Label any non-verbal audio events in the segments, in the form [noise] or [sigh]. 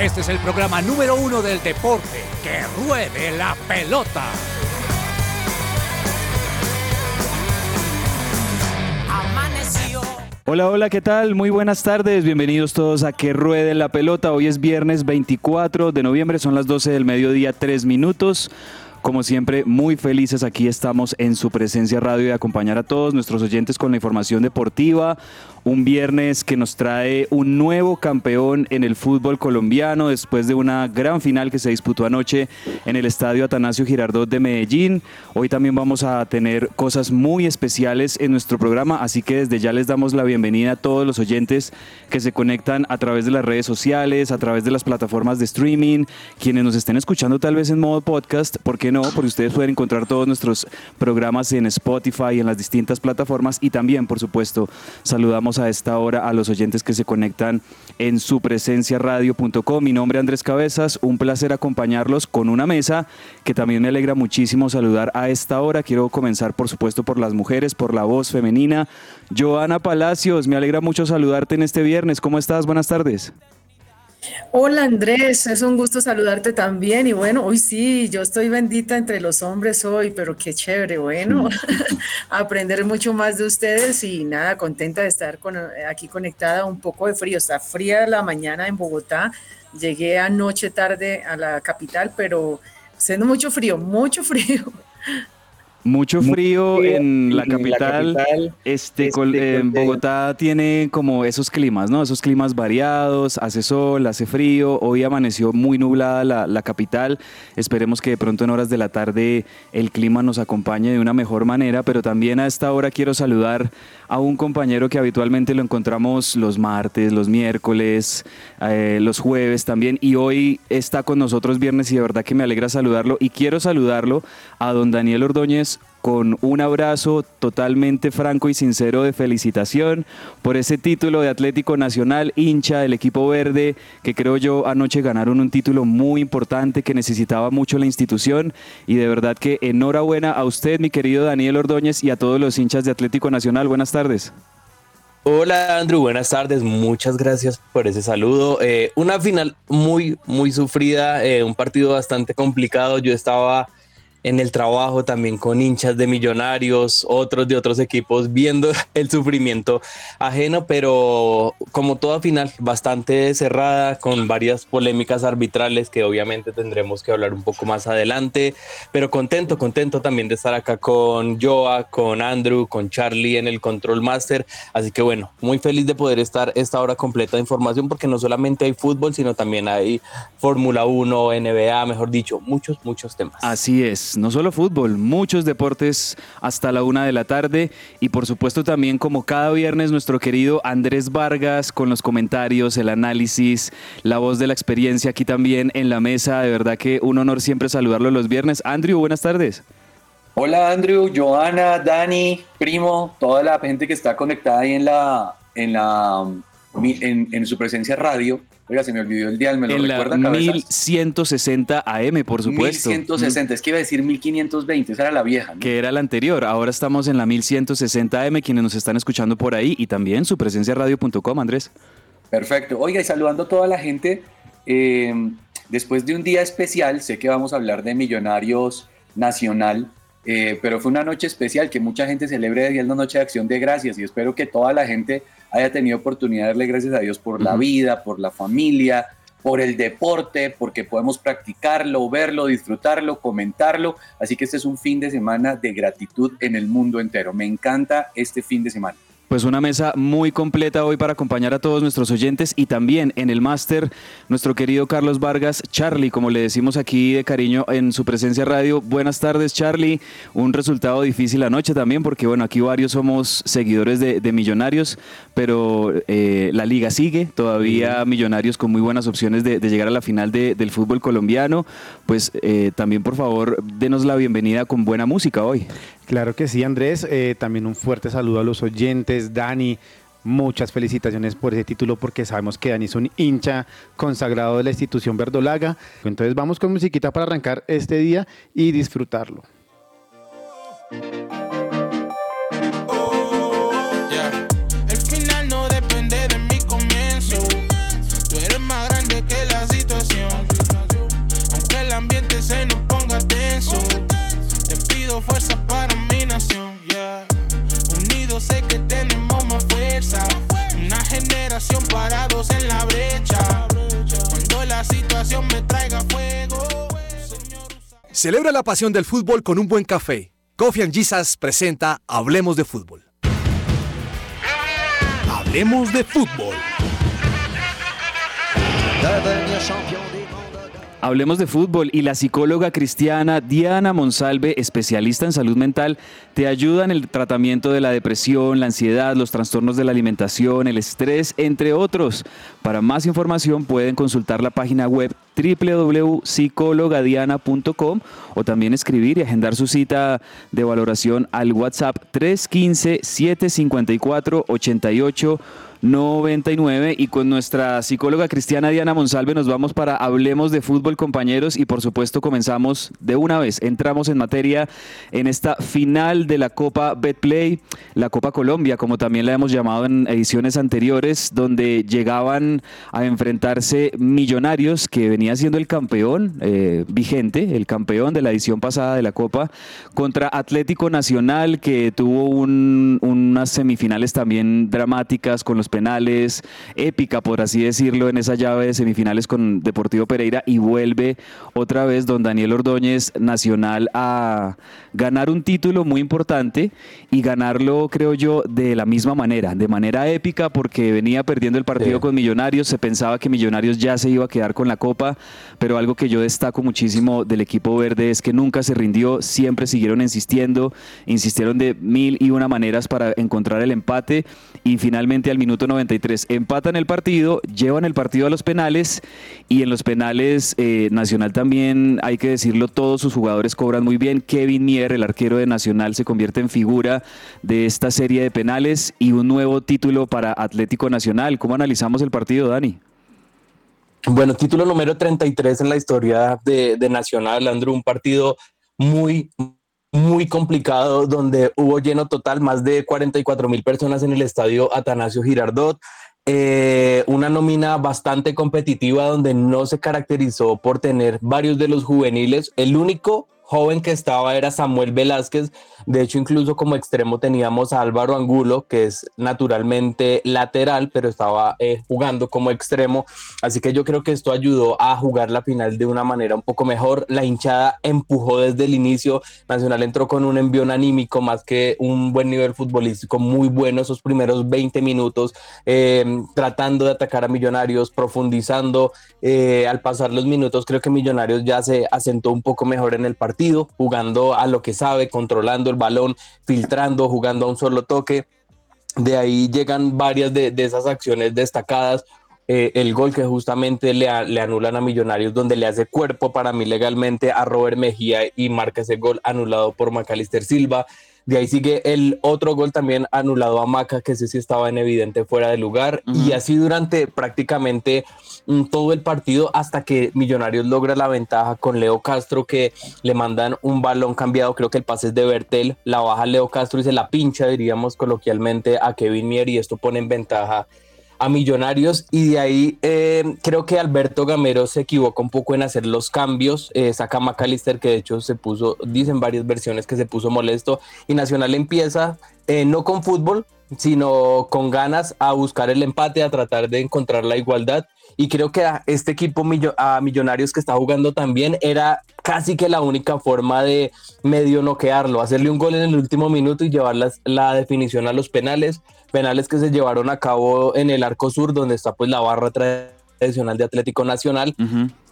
Este es el programa número uno del deporte. ¡Que ruede la pelota! Hola, hola, ¿qué tal? Muy buenas tardes, bienvenidos todos a Que Ruede la Pelota. Hoy es viernes 24 de noviembre, son las 12 del mediodía, 3 minutos. Como siempre, muy felices aquí estamos en su presencia radio y acompañar a todos nuestros oyentes con la información deportiva. Un viernes que nos trae un nuevo campeón en el fútbol colombiano después de una gran final que se disputó anoche en el estadio Atanasio Girardot de Medellín. Hoy también vamos a tener cosas muy especiales en nuestro programa, así que desde ya les damos la bienvenida a todos los oyentes que se conectan a través de las redes sociales, a través de las plataformas de streaming, quienes nos estén escuchando tal vez en modo podcast, ¿por qué no? Porque ustedes pueden encontrar todos nuestros programas en Spotify en las distintas plataformas y también, por supuesto, saludamos a esta hora a los oyentes que se conectan en su presencia radio.com. Mi nombre es Andrés Cabezas, un placer acompañarlos con una mesa que también me alegra muchísimo saludar a esta hora. Quiero comenzar, por supuesto, por las mujeres, por la voz femenina. Joana Palacios, me alegra mucho saludarte en este viernes. ¿Cómo estás? Buenas tardes. Hola Andrés, es un gusto saludarte también y bueno, hoy sí, yo estoy bendita entre los hombres hoy, pero qué chévere, bueno, [laughs] aprender mucho más de ustedes y nada, contenta de estar con, aquí conectada, un poco de frío, está fría la mañana en Bogotá, llegué anoche tarde a la capital, pero haciendo mucho frío, mucho frío. Mucho frío, en, la capital. este, en Bogotá tiene como esos climas, ¿no? Esos climas variados, hace sol, hace frío. Hoy amaneció muy nublada la, la, capital. Esperemos que de pronto en horas de la tarde el clima nos acompañe de una mejor manera, pero también a esta hora quiero saludar a un compañero que habitualmente lo encontramos los martes, los miércoles, eh, los jueves también, y hoy está con nosotros viernes y de verdad que me alegra saludarlo y quiero saludarlo a don Daniel Ordóñez con un abrazo totalmente franco y sincero de felicitación por ese título de Atlético Nacional, hincha del equipo verde, que creo yo anoche ganaron un título muy importante que necesitaba mucho la institución y de verdad que enhorabuena a usted, mi querido Daniel Ordóñez, y a todos los hinchas de Atlético Nacional. Buenas tardes. Hola Andrew, buenas tardes, muchas gracias por ese saludo. Eh, una final muy, muy sufrida, eh, un partido bastante complicado. Yo estaba en el trabajo también con hinchas de millonarios, otros de otros equipos, viendo [laughs] el sufrimiento ajeno, pero como toda final, bastante cerrada, con varias polémicas arbitrales que obviamente tendremos que hablar un poco más adelante, pero contento, contento también de estar acá con Joa, con Andrew, con Charlie en el Control Master, así que bueno, muy feliz de poder estar esta hora completa de información porque no solamente hay fútbol, sino también hay Fórmula 1, NBA, mejor dicho, muchos, muchos temas. Así es no solo fútbol, muchos deportes hasta la una de la tarde y por supuesto también como cada viernes nuestro querido Andrés Vargas con los comentarios, el análisis, la voz de la experiencia aquí también en la mesa. De verdad que un honor siempre saludarlo los viernes. Andrew, buenas tardes. Hola Andrew, Joana, Dani, primo, toda la gente que está conectada ahí en la, en la en, su presencia radio. Oiga, se me olvidó el día, ¿me lo en recuerda? La 1160 AM, por supuesto. 1160, es que iba a decir 1520, esa era la vieja. Que era la anterior, ahora estamos en la 1160 AM, quienes nos están escuchando por ahí, y también su presencia radio.com, Andrés. Perfecto. Oiga, y saludando a toda la gente, eh, después de un día especial, sé que vamos a hablar de Millonarios Nacional, eh, pero fue una noche especial que mucha gente celebre el Noche de Acción de Gracias y espero que toda la gente haya tenido oportunidad de darle gracias a Dios por la vida, por la familia, por el deporte, porque podemos practicarlo, verlo, disfrutarlo, comentarlo. Así que este es un fin de semana de gratitud en el mundo entero. Me encanta este fin de semana. Pues una mesa muy completa hoy para acompañar a todos nuestros oyentes y también en el máster nuestro querido Carlos Vargas, Charlie, como le decimos aquí de cariño en su presencia radio. Buenas tardes Charlie, un resultado difícil anoche también porque bueno, aquí varios somos seguidores de, Millonarios, pero eh, la liga sigue, todavía Millonarios con muy buenas opciones de, llegar a la final del fútbol colombiano. Pues eh, también por favor denos la bienvenida con buena música hoy. Claro que sí, Andrés. Eh, también un fuerte saludo a los oyentes. Dani, muchas felicitaciones por ese título porque sabemos que Dani es un hincha consagrado de la institución verdolaga. Entonces vamos con musiquita para arrancar este día y disfrutarlo. Celebra la pasión del fútbol con un buen café. Coffee and Jesus presenta Hablemos de Fútbol. Hablemos de Fútbol. Hablemos de fútbol y la psicóloga cristiana Diana Monsalve, especialista en salud mental, te ayuda en el tratamiento de la depresión, la ansiedad, los trastornos de la alimentación, el estrés, entre otros. Para más información pueden consultar la página web www.psicologadiana.com o también escribir y agendar su cita de valoración al WhatsApp 315 754 88 99 y con nuestra psicóloga cristiana Diana Monsalve nos vamos para Hablemos de Fútbol compañeros. Y por supuesto comenzamos de una vez, entramos en materia en esta final de la Copa Betplay, la Copa Colombia como también la hemos llamado en ediciones anteriores donde llegaban a enfrentarse millonarios que venía siendo el campeón eh, vigente, el campeón de la edición pasada de la Copa contra Atlético Nacional que tuvo unas semifinales también dramáticas con los penales, épica por así decirlo, en esa llave de semifinales con Deportivo Pereira y vuelve otra vez don Daniel Ordóñez Nacional a ganar un título muy importante y ganarlo creo yo de la misma manera, de manera épica porque venía perdiendo el partido con Millonarios, se pensaba que Millonarios ya se iba a quedar con la copa, pero algo que yo destaco muchísimo del equipo verde es que nunca se rindió, siempre siguieron insistiendo, insistieron de mil y una maneras para encontrar el empate y finalmente al minuto 93 empatan el partido, llevan el partido a los penales y en los penales eh, Nacional también, hay que decirlo, todos sus jugadores cobran muy bien. Kevin Mier, el arquero de Nacional, se convierte en figura de esta serie de penales y un nuevo título para Atlético Nacional. ¿Cómo analizamos el partido, Dani? Bueno, título número 33 en la historia de, Nacional, Andrew, un partido muy, muy complicado donde hubo lleno total, más de 44 mil personas en el estadio Atanasio Girardot. Eh, una nómina bastante competitiva donde no se caracterizó por tener varios de los juveniles. El único joven que estaba era Samuel Velázquez. De hecho, incluso como extremo teníamos a Álvaro Angulo, que es naturalmente lateral, pero estaba eh, jugando como extremo. Así que yo creo que esto ayudó a jugar la final de una manera un poco mejor. La hinchada empujó desde el inicio. Nacional entró con un envión anímico más que un buen nivel futbolístico, muy bueno esos primeros 20 minutos, eh, tratando de atacar a Millonarios, profundizando. Eh, al pasar los minutos, creo que Millonarios ya se asentó un poco mejor en el partido jugando a lo que sabe, controlando el balón, filtrando, jugando a un solo toque. De ahí llegan varias de, esas acciones destacadas. Eh, el gol que justamente le, le, anulan a Millonarios, donde le hace cuerpo para mí legalmente a Robert Mejía y marca ese gol anulado por Macalister Silva. De ahí sigue el otro gol también anulado a Maca, que sí estaba en evidente fuera de lugar. Y así durante prácticamente mm, todo el partido hasta que Millonarios logra la ventaja con Leo Castro, que le mandan un balón cambiado. Creo que el pase es de Bertel. La baja Leo Castro y se la pincha, diríamos coloquialmente, a Kevin Mier. Y esto pone en ventaja a Millonarios y de ahí eh, creo que Alberto Gamero se equivoca un poco en hacer los cambios, eh, saca McAllister que de hecho se puso, dicen varias versiones que se puso molesto y Nacional empieza eh, no con fútbol, sino con ganas a buscar el empate, a tratar de encontrar la igualdad y creo que a este equipo a Millonarios que está jugando también era casi que la única forma de medio noquearlo, hacerle un gol en el último minuto y llevar la definición a los penales penales que se llevaron a cabo en el arco sur, donde está pues la barra tradicional de Atlético Nacional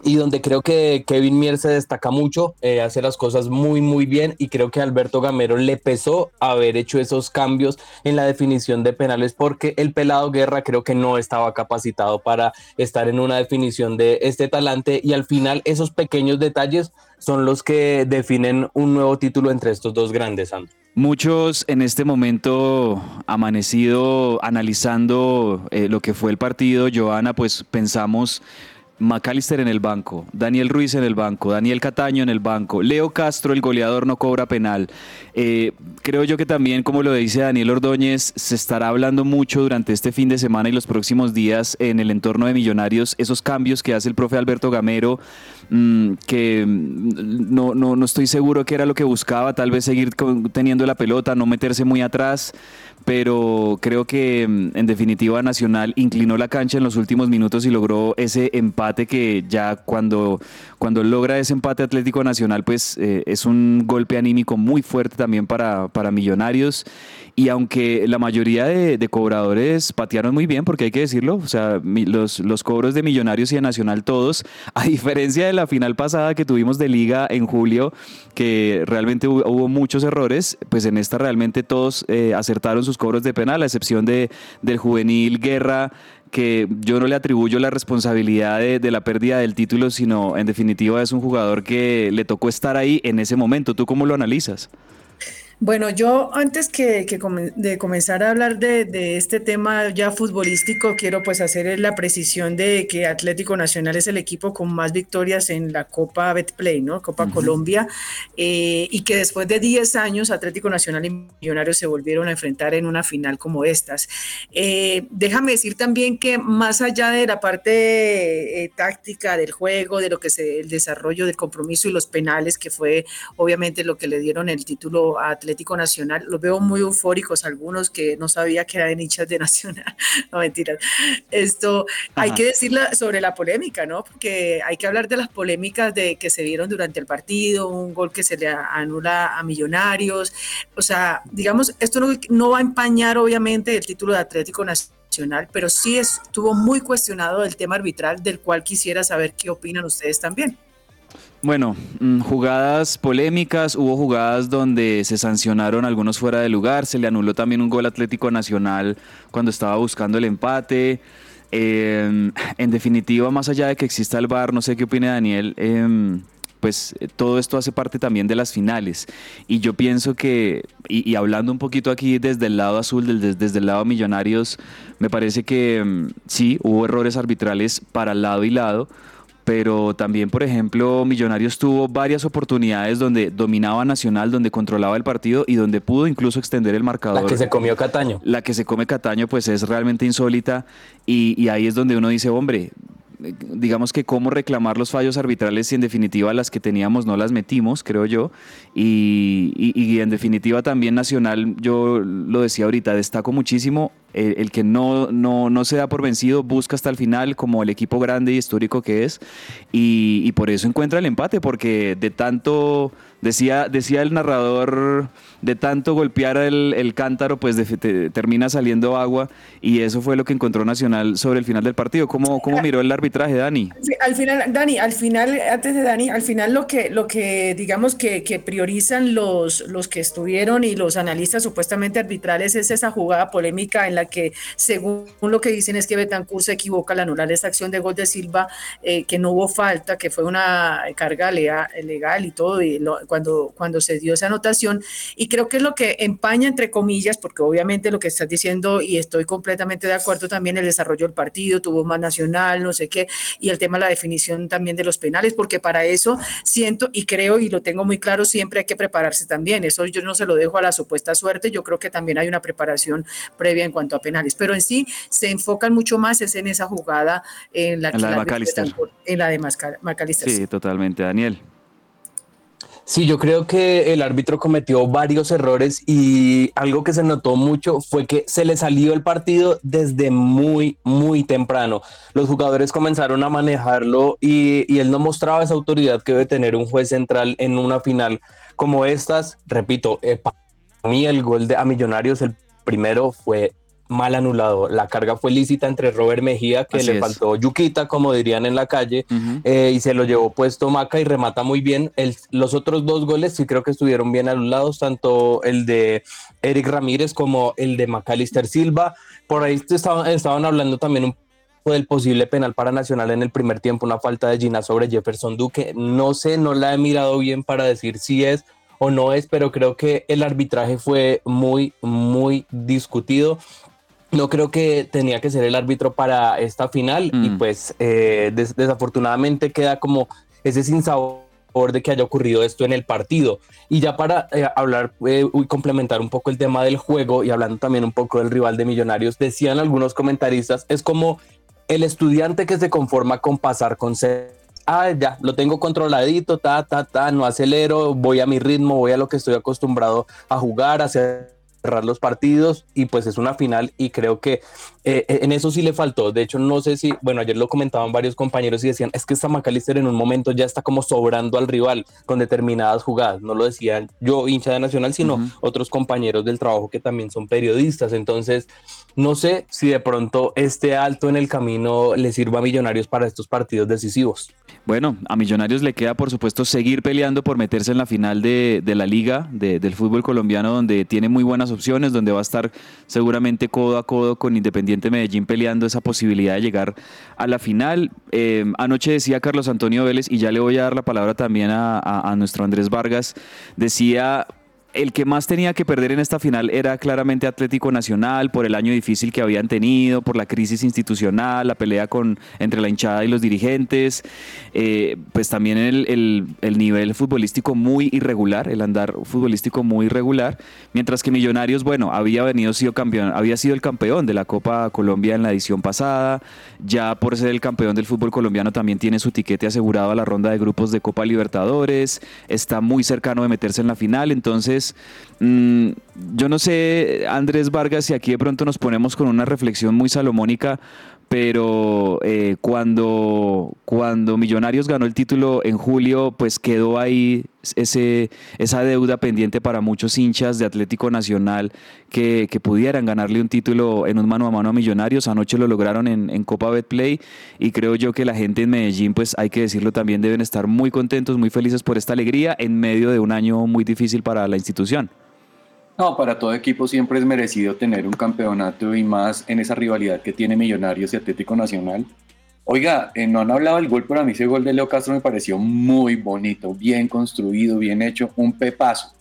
y donde creo que Kevin Mier se destaca mucho, eh, hace las cosas muy muy bien y creo que Alberto Gamero le pesó haber hecho esos cambios en la definición de penales porque el pelado Guerra creo que no estaba capacitado para estar en una definición de este talante y al final esos pequeños detalles son los que definen un nuevo título entre estos dos grandes. Muchos en este momento amanecido analizando eh, lo que fue el partido, Joana, pues pensamos McAllister en el banco, Daniel Ruiz en el banco, Daniel Cataño en el banco, Leo Castro, el goleador, no cobra penal. Eh, creo yo que también, como lo dice Daniel Ordóñez, se estará hablando mucho durante este fin de semana y los próximos días en el entorno de Millonarios, esos cambios que hace el profe Alberto Gamero, mm, que mm, no, no, no estoy seguro que era lo que buscaba, tal vez seguir teniendo la pelota, no meterse muy atrás pero creo que mm, en definitiva Nacional inclinó la cancha en los últimos minutos y logró ese empate que ya cuando, cuando logra ese empate Atlético Nacional, pues eh, es un golpe anímico muy fuerte también para, para Millonarios. Y aunque la mayoría de, cobradores patearon muy bien, porque hay que decirlo, o sea, los, los cobros de Millonarios y de Nacional todos, [laughs] a diferencia de la final pasada que tuvimos de liga en julio, que realmente hubo, muchos errores, pues en esta realmente todos eh, acertaron sus cobros de penal, a excepción de, del juvenil Guerra que yo no le atribuyo la responsabilidad de, la pérdida del título, sino en definitiva es un jugador que le tocó estar ahí en ese momento. ¿Tú cómo lo analizas? Bueno, yo antes que, de comenzar a hablar de, este tema ya futbolístico, quiero pues hacer la precisión de que Atlético Nacional es el equipo con más victorias en la Copa Betplay, ¿no? Copa Colombia, eh, y que después de 10 años Atlético Nacional y Millonarios se volvieron a enfrentar en una final como estas. Eh, déjame decir también que más allá de la parte eh, táctica del juego, de lo que es el desarrollo del compromiso y los penales, que fue obviamente lo que le dieron el título a Atlético Atlético Nacional. Los veo muy eufóricos, algunos que no sabía que eran hinchas de Nacional. [laughs] no, mentiras. Esto, hay que decir sobre la polémica, ¿no? Porque hay que hablar de las polémicas de que se dieron durante el partido, un gol que se le anula a Millonarios. O sea, digamos, esto no, no va a empañar obviamente el título de Atlético Nacional, pero sí estuvo muy cuestionado el tema arbitral, del cual quisiera saber qué opinan ustedes también. Bueno, mm, jugadas polémicas, hubo jugadas donde se sancionaron algunos fuera de lugar, se le anuló también un gol Atlético Nacional cuando estaba buscando el empate. Em, en definitiva, más allá de que exista el VAR, no sé qué opina Daniel, em, pues eh, todo esto hace parte también de las finales. Y yo pienso que, y, hablando un poquito aquí desde el lado azul, desde, desde el lado Millonarios, me parece que em, sí, hubo errores arbitrales para lado y lado pero también, por ejemplo, Millonarios tuvo varias oportunidades donde dominaba Nacional, donde controlaba el partido y donde pudo incluso extender el marcador. La que se comió Cataño. La que se come Cataño, pues es realmente insólita y, y ahí es donde uno dice, hombre, digamos que cómo reclamar los fallos arbitrales si en definitiva las que teníamos no las metimos, creo yo. Y, en definitiva también Nacional, yo lo decía ahorita, destaco muchísimo el, que no, no, no, se da por vencido, busca hasta el final como el equipo grande y histórico que es. Y por eso encuentra el empate, porque de tanto Decía, decía el narrador, de tanto golpear el, cántaro, pues termina saliendo agua y eso fue lo que encontró Nacional sobre el final del partido. ¿Cómo, cómo miró el arbitraje, Dani? al final, Dani, al final, antes de Dani, al final lo que, lo que digamos que, priorizan los, los que estuvieron y los analistas supuestamente arbitrales es esa jugada polémica en la que, según lo que dicen, es que Betancourt se equivoca al anular esa acción de gol de Silva, eh, que no hubo falta, que fue una carga legal, legal y todo, y cuando, cuando se dio esa anotación. Y creo que es lo que empaña, entre comillas, porque obviamente lo que estás diciendo, y estoy completamente de acuerdo también, el desarrollo del partido, tuvo más nacional, no sé qué, y el tema de la definición también de los penales, porque para eso siento y creo y lo tengo muy claro, siempre hay que prepararse también. Eso yo no se lo dejo a la supuesta suerte, yo creo que también hay una preparación previa en cuanto a penales, pero en sí se enfocan mucho más es en esa jugada en la, en la de Macalister. En la de Macalister. Sí, totalmente. Daniel. Sí, yo creo que el árbitro cometió varios errores y algo que se notó mucho fue que se le salió el partido desde muy, muy temprano. Los jugadores comenzaron a manejarlo y, él no mostraba esa autoridad que debe tener un juez central en una final como estas. Repito, eh, para mí el gol de a Millonarios, el primero fue mal anulado. La carga fue lícita entre Robert Mejía, que le faltó yuquita, como dirían en la calle, eh, y se lo llevó puesto Maca y remata muy bien. los otros dos goles sí creo que estuvieron bien anulados, tanto el de Eric Ramírez como el de Macalister Silva. Por ahí estaban, estaban hablando también un poco del posible penal para Nacional en el primer tiempo, una falta de Gina sobre Jefferson Duque. No sé, no la he mirado bien para decir si es o no es, pero creo que el arbitraje fue muy, muy discutido no creo que tenía que ser el árbitro para esta final y Mm. pues eh, des- desafortunadamente queda como ese sinsabor de que haya ocurrido esto en el partido. Y ya para eh, hablar eh, y complementar un poco el tema del juego y hablando también un poco del rival de Millonarios, decían algunos comentaristas, es como el estudiante que se conforma con pasar con C. Ah, ya, lo tengo controladito, ta, ta, ta, no acelero, voy a mi ritmo, voy a lo que estoy acostumbrado a jugar, a cerrar los partidos y pues es una final y creo que eh, en eso sí le faltó. De hecho, no sé si, bueno, ayer lo comentaban varios compañeros y decían, es que esta McAllister en un momento ya está como sobrando al rival con determinadas jugadas. No lo decían yo, hincha de Nacional, sino otros compañeros del trabajo que también son periodistas. Entonces, no sé si de pronto este alto en el camino le sirva a Millonarios para estos partidos decisivos. Bueno, a Millonarios le queda, por supuesto, seguir peleando por meterse en la final de, de la liga de- del fútbol colombiano, donde tiene muy buenas opciones, donde va a estar seguramente codo a codo con Independiente Medellín peleando esa posibilidad de llegar a la final. Eh, anoche decía Carlos Antonio Vélez, y ya le voy a dar la palabra también a nuestro Andrés Vargas, decía el que más tenía que perder en esta final era claramente Atlético Nacional por el año difícil que habían tenido, por la crisis institucional, la pelea con, entre la hinchada y los dirigentes, eh, pues también el, el- el nivel futbolístico muy irregular, el andar futbolístico muy irregular, mientras que Millonarios, bueno, había venido sido campeón, había sido el campeón de la Copa Colombia en la edición pasada, ya por ser el campeón del fútbol colombiano también tiene su tiquete asegurado a la ronda de grupos de Copa Libertadores, está muy cercano de meterse en la final, entonces mm, yo no sé, Andrés Vargas, si aquí de pronto nos ponemos con una reflexión muy salomónica, pero eh, cuando, cuando Millonarios ganó el título en julio, pues quedó ahí ese, esa deuda pendiente para muchos hinchas de Atlético Nacional que, pudieran ganarle un título en un mano a mano a Millonarios. Anoche lo lograron en, en Copa Betplay y creo yo que la gente en Medellín, pues hay que decirlo también, deben estar muy contentos, muy felices por esta alegría en medio de un año muy difícil para la institución. No, para todo equipo siempre es merecido tener un campeonato y más en esa rivalidad que tiene Millonarios y Atlético Nacional. Oiga, eh, no han hablado del gol, pero a mí ese gol de Leo Castro me pareció muy bonito, bien construido, bien hecho, un pepazo.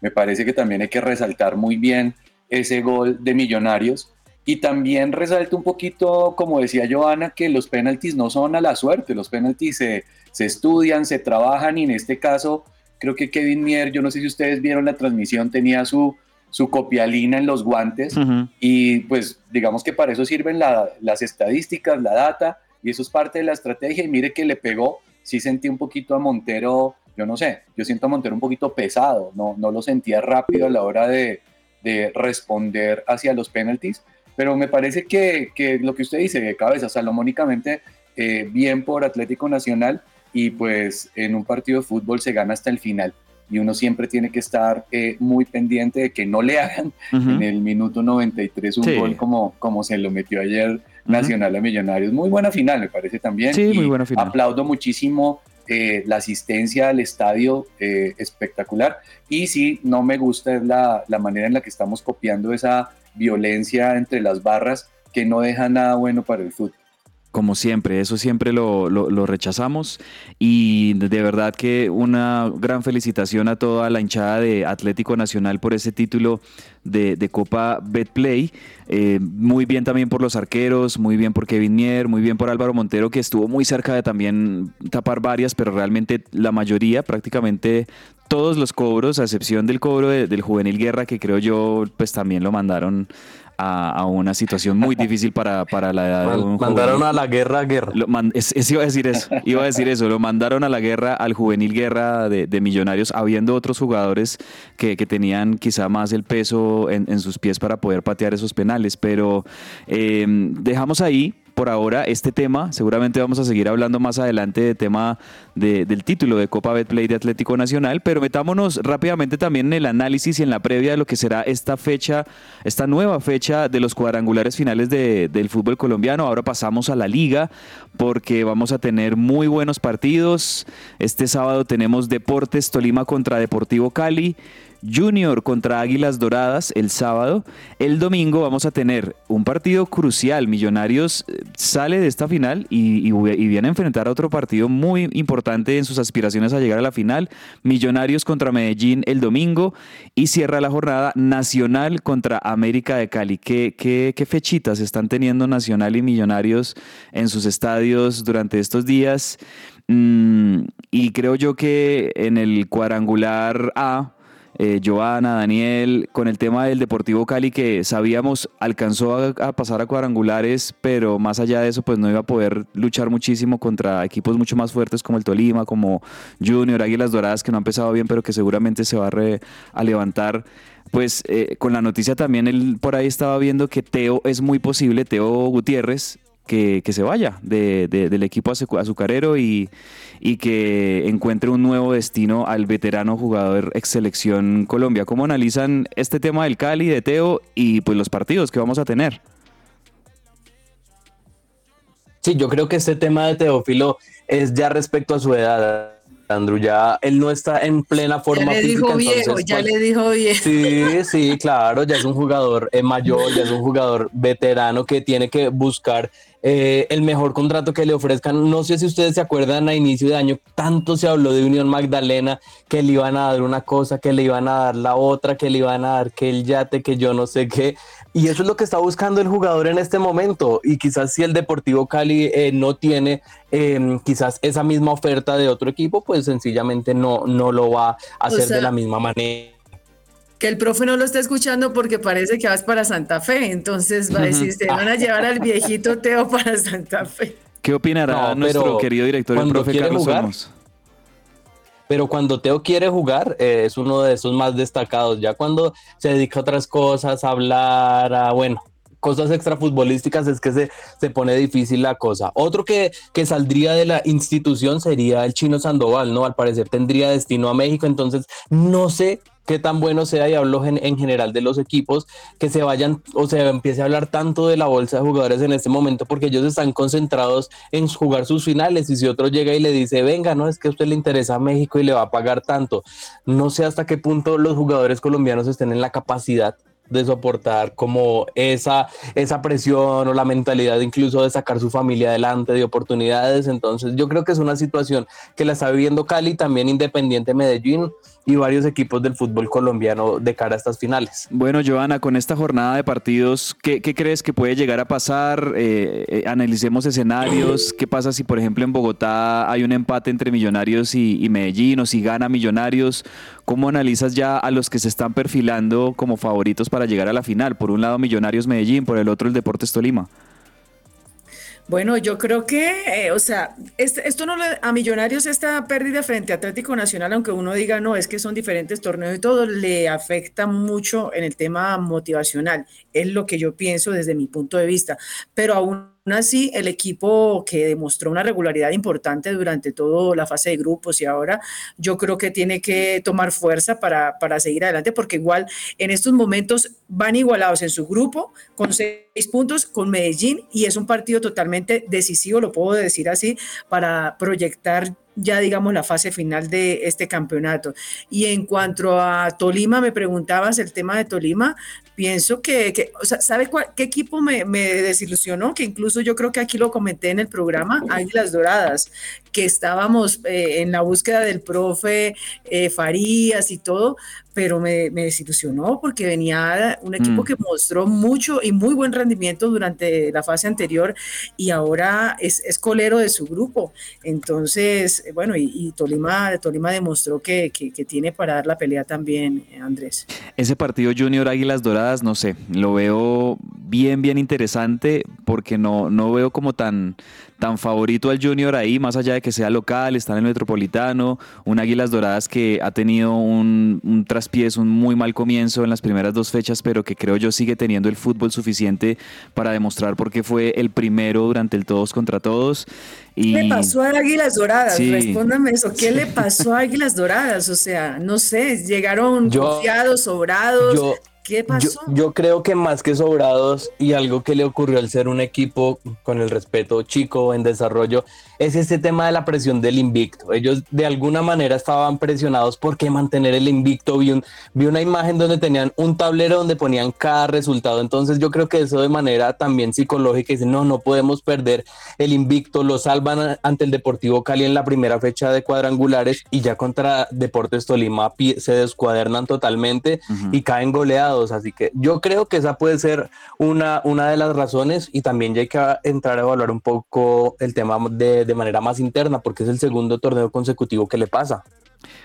Me parece que también hay que resaltar muy bien ese gol de Millonarios. Y también resalta un poquito, como decía Joana, que los penaltis no son a la suerte, los penaltis se, se estudian, se trabajan y en este caso creo que Kevin Mier, yo no sé si ustedes vieron la transmisión, tenía su, su copialina en los guantes y pues digamos que para eso sirven la- las estadísticas, la data y eso es parte de la estrategia. Y mire que le pegó, sí sentí un poquito a Montero, yo no sé, yo siento a Montero un poquito pesado, no, no lo sentía rápido a la hora de, de responder hacia los penaltis, pero me parece que, que lo que usted dice de cabeza, salomónicamente, eh, bien por Atlético Nacional y pues en un partido de fútbol se gana hasta el final y uno siempre tiene que estar eh, muy pendiente de que no le hagan en el minuto 93 un Sí. gol como, como se lo metió ayer Nacional a Millonarios. Muy buena final, me parece también. Sí, y muy buena final. Aplaudo muchísimo eh, la asistencia al estadio, eh, espectacular. Y sí, no me gusta es la, la manera en la que estamos copiando esa violencia entre las barras que no deja nada bueno para el fútbol. Como siempre, eso siempre lo, lo- rechazamos y de verdad que una gran felicitación a toda la hinchada de Atlético Nacional por ese título de, Copa Betplay. Eh, muy bien también por los arqueros, muy bien por Kevin Mier, muy bien por Álvaro Montero que estuvo muy cerca de también tapar varias, pero realmente la mayoría, prácticamente todos los cobros, a excepción del cobro de- del juvenil Guerra que creo yo pues también lo mandaron a, a una situación muy difícil para, para la edad de un Mandaron juvenil. a la guerra, guerra. Lo man- es- es- iba a decir eso, iba a decir eso, lo mandaron a la guerra, al juvenil guerra de, de Millonarios, habiendo otros jugadores que, que tenían quizá más el peso en, en sus pies para poder patear esos penales, pero eh, dejamos ahí por ahora este tema, seguramente vamos a seguir hablando más adelante del tema de- del título de Copa Betplay de Atlético Nacional, pero metámonos rápidamente también en el análisis y en la previa de lo que será esta fecha, esta nueva fecha de los cuadrangulares finales de- del fútbol colombiano. Ahora pasamos a la liga porque vamos a tener muy buenos partidos. Este sábado tenemos Deportes Tolima contra Deportivo Cali. Junior contra Águilas Doradas el sábado. El domingo vamos a tener un partido crucial. Millonarios eh, sale de esta final y, viene a enfrentar a otro partido muy importante en sus aspiraciones a llegar a la final. Millonarios contra Medellín el domingo y cierra la jornada Nacional contra América de Cali. ¿Qué, qué fechitas están teniendo Nacional y Millonarios en sus estadios durante estos días? Mm, y creo yo que en el cuadrangular A, eh, Joana, Daniel, con el tema del Deportivo Cali que sabíamos alcanzó a, pasar a cuadrangulares, pero más allá de eso pues no iba a poder luchar muchísimo contra equipos mucho más fuertes como el Tolima, como Junior, Águilas Doradas que no han empezado bien pero que seguramente se va a, levantar. Pues eh, con la noticia también él por ahí estaba viendo que Teo es muy posible, Teo Gutiérrez, que, se vaya del equipo azucarero y, y que encuentre un nuevo destino al veterano jugador ex selección Colombia. ¿Cómo analizan este tema del Cali, de Teo y pues los partidos que vamos a tener? Sí, yo creo que este tema de Teófilo es ya respecto a su edad. Andrew, ya él no está en plena forma. Ya le dijo viejo, ya le dijo viejo. Sí, sí, claro, ya es un jugador eh, mayor, ya es un jugador veterano que tiene que buscar eh, el mejor contrato que le ofrezcan. No sé si ustedes se acuerdan a inicio de año, tanto se habló de Unión Magdalena, que le iban a dar una cosa, que le iban a dar la otra, que le iban a dar que el yate, que yo no sé qué. Y eso es lo que está buscando el jugador en este momento. Y quizás si el Deportivo Cali eh, no tiene em, quizás esa misma oferta de otro equipo, pues sencillamente no, no lo va a hacer de la misma manera que el profe no lo está escuchando porque parece que vas para Santa Fe, entonces va a decir, se van a llevar al viejito Teo para Santa Fe. ¿Qué opinará nuestro querido director, el profe Carlos jugar, Pero cuando Teo quiere jugar, eh, es uno de esos más destacados. Ya cuando se dedica a otras cosas, a hablar, a, bueno, cosas extrafutbolísticas es que se, se pone difícil la cosa. Otro que, que saldría de la institución sería el chino Sandoval, ¿no? Al parecer tendría destino a México, entonces no sé qué tan bueno sea, y hablo en, general de los equipos, que se vayan o se empiece a hablar tanto de la bolsa de jugadores en este momento, porque ellos están concentrados en jugar sus finales. Y si otro llega y le dice, venga, no es que a usted le interesa a México y le va a pagar tanto, no sé hasta qué punto los jugadores colombianos estén en la capacidad de soportar como esa, esa presión o la mentalidad incluso de sacar su familia adelante, de oportunidades. Entonces yo creo que es una situación que la está viviendo Cali, también Independiente Medellín y varios equipos del fútbol colombiano de cara a estas finales. Bueno, Joana, con esta jornada de partidos, ¿qué, crees que puede llegar a pasar? Eh, eh, analicemos escenarios. ¿Qué pasa si, por ejemplo, en Bogotá hay un empate entre Millonarios y, Medellín o si gana Millonarios? ¿Cómo analizas ya a los que se están perfilando como favoritos para llegar a la final? Por un lado Millonarios Medellín, por el otro el Deportes Tolima. Bueno, yo creo que, eh, o sea, este, esto no le, a Millonarios esta pérdida frente a Atlético Nacional, aunque uno diga no, es que son diferentes torneos y todo, le afecta mucho en el tema motivacional. Es lo que yo pienso desde mi punto de vista. Pero aún así, el equipo que demostró una regularidad importante durante toda la fase de grupos y ahora yo creo que tiene que tomar fuerza para, para seguir adelante, porque igual en estos momentos van igualados en su grupo con seis puntos con Medellín y es un partido totalmente decisivo, lo puedo decir así, para proyectar ya digamos la fase final de este campeonato. Y en cuanto a Tolima, me preguntabas el tema de Tolima, pienso que, o sea, ¿sabe qué equipo me, desilusionó? Que incluso yo creo que aquí lo comenté en el programa, Águilas Doradas, que estábamos eh, en la búsqueda del profe eh, Farías y todo, pero me, desilusionó porque venía un equipo mm. que mostró mucho y muy buen rendimiento durante la fase anterior y ahora es, colero de su grupo. Entonces, bueno, y, Tolima, Tolima demostró que, tiene para dar la pelea también, Andrés. Ese partido Junior Águilas Doradas, no sé, lo veo bien, bien interesante porque no, no veo como tan, tan favorito al Junior ahí, más allá de que sea local, está en el Metropolitano, un Águilas Doradas que ha tenido un, un traspiés, un muy mal comienzo en las primeras dos fechas, pero que creo yo sigue teniendo el fútbol suficiente para demostrar por qué fue el primero durante el todos contra todos. Y... ¿Qué le pasó a Águilas Doradas? Respóndame eso. ¿Qué le pasó a Águilas Doradas? O sea, no sé, llegaron confiados, sobrados. ¿Qué Yo, pasó? yo creo que más que sobrados y algo que le ocurrió al ser un equipo con el respeto chico en desarrollo es este tema de la presión del invicto. Ellos de alguna manera estaban presionados porque mantener el invicto. Vi, un- vi una imagen donde tenían un tablero donde ponían cada resultado. Entonces yo creo que eso de manera también psicológica dice no, no podemos perder el invicto. Lo salvan ante el Deportivo Cali en la primera fecha de cuadrangulares y ya contra Deportes Tolima pi- se descuadernan totalmente y caen goleados. Así que yo creo que esa puede ser una, una de las razones y también ya hay que entrar a evaluar un poco el tema de, de manera más interna porque es el segundo torneo consecutivo que le pasa.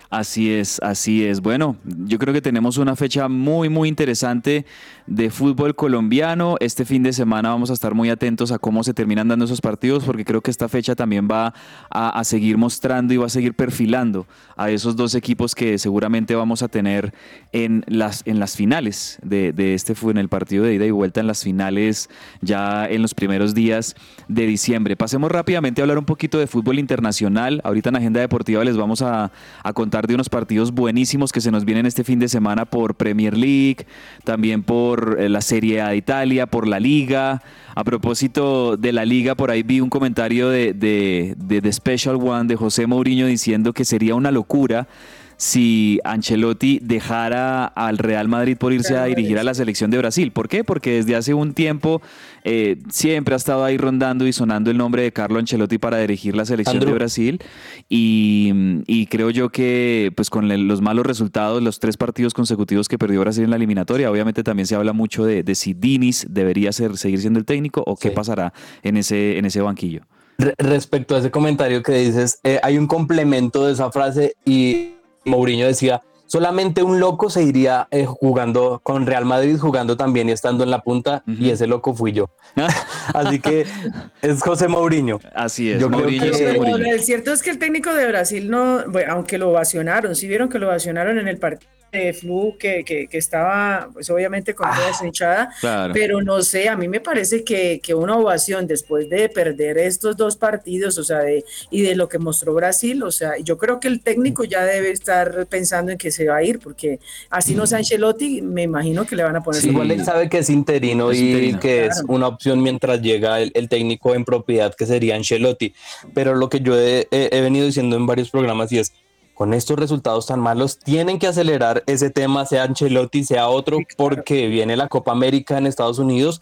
Así es, así es. Bueno, yo creo que tenemos una fecha muy, muy interesante de fútbol colombiano. Este fin de semana vamos a estar muy atentos a cómo se terminan dando esos partidos, porque creo que esta fecha también va a, seguir mostrando y va a seguir perfilando a esos dos equipos que seguramente vamos a tener en las, en las finales de, este fue en el partido de ida y vuelta en las finales ya en los primeros días de diciembre. Pasemos rápidamente a hablar un poquito de fútbol internacional. Ahorita en Agenda Deportiva les vamos a contar de unos partidos buenísimos que se nos vienen este fin de semana por Premier League, también por eh, la Serie A de Italia, por la Liga. A propósito de la Liga, por ahí vi un comentario de, de, de The Special One de José Mourinho diciendo que sería una locura si Ancelotti dejara al Real Madrid por irse a dirigir a la selección de Brasil. ¿Por qué? Porque desde hace un tiempo eh, siempre ha estado ahí rondando y sonando el nombre de Carlo Ancelotti para dirigir la selección Andrew. de Brasil. Y, y creo yo que pues con los malos resultados, los tres partidos consecutivos que perdió Brasil en la eliminatoria, obviamente también se habla mucho de, de si Dinis debería ser, seguir siendo el técnico o qué Sí. pasará en ese, en ese banquillo. Re- respecto a ese comentario que dices, eh, hay un complemento de esa frase y Mourinho decía, solamente un loco se iría eh, jugando con Real Madrid, jugando también y estando en la punta, y ese loco fui yo. [laughs] Así que es José Mourinho. Así es, Yo creo que- es Mourinho. el cierto es que el técnico de Brasil no, bueno, aunque lo ovacionaron, sí vieron que lo ovacionaron en el partido de flu que, que, que estaba, pues obviamente con toda esa hinchada, Claro. pero no sé, a mí me parece que, que una ovación después de perder estos dos partidos, o sea, de, y de lo que mostró Brasil, o sea, yo creo que el técnico ya debe estar pensando en que se va a ir, porque así no sea Ancelotti, me imagino que le van a poner Sí. Igual él sabe que es interino Es y interino. que es Claro. una opción mientras llega el, el técnico en propiedad que sería Ancelotti. Pero lo que yo he, he- he venido diciendo en varios programas y es, con estos resultados tan malos, tienen que acelerar ese tema, sea Ancelotti, sea otro, Sí, claro. porque viene la Copa América en Estados Unidos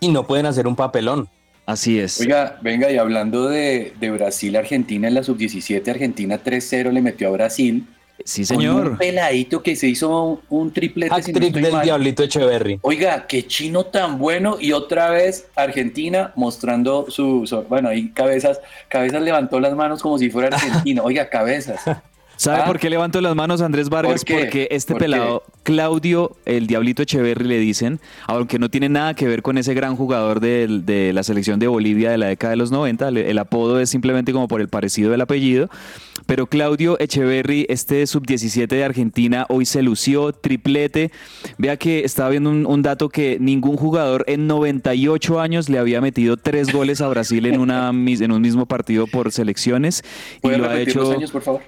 y no pueden hacer un papelón. Así es. Oiga, venga, y hablando de, de Brasil-Argentina, en la sub-17, Argentina 3-0 le metió a Brasil. Sí, Con Un señor. peladito que se hizo un, un triplete. si no del mal. Diablito Echeverry. Oiga, qué chino tan bueno. Y otra vez Argentina mostrando su, su- bueno, ahí cabezas, cabezas levantó las manos como si fuera Argentina. Oiga, cabezas. [laughs] ¿Sabe Ah. por qué levantó las manos Andrés Vargas? Porque este ¿Por qué? pelado, Claudio, el Diablito Echeverry, le dicen, aunque no tiene nada que ver con ese gran jugador del- de, la selección de Bolivia de la década de los 90, le- el apodo es simplemente como por el parecido del apellido, pero Claudio Echeverry, este sub-17 de Argentina, hoy se lució, triplete. Vea que estaba viendo un, un dato que ningún jugador en 98 años le había metido tres goles a Brasil en, una, en un mismo partido por selecciones. Y ¿Puede lo ha hecho... los años, por favor?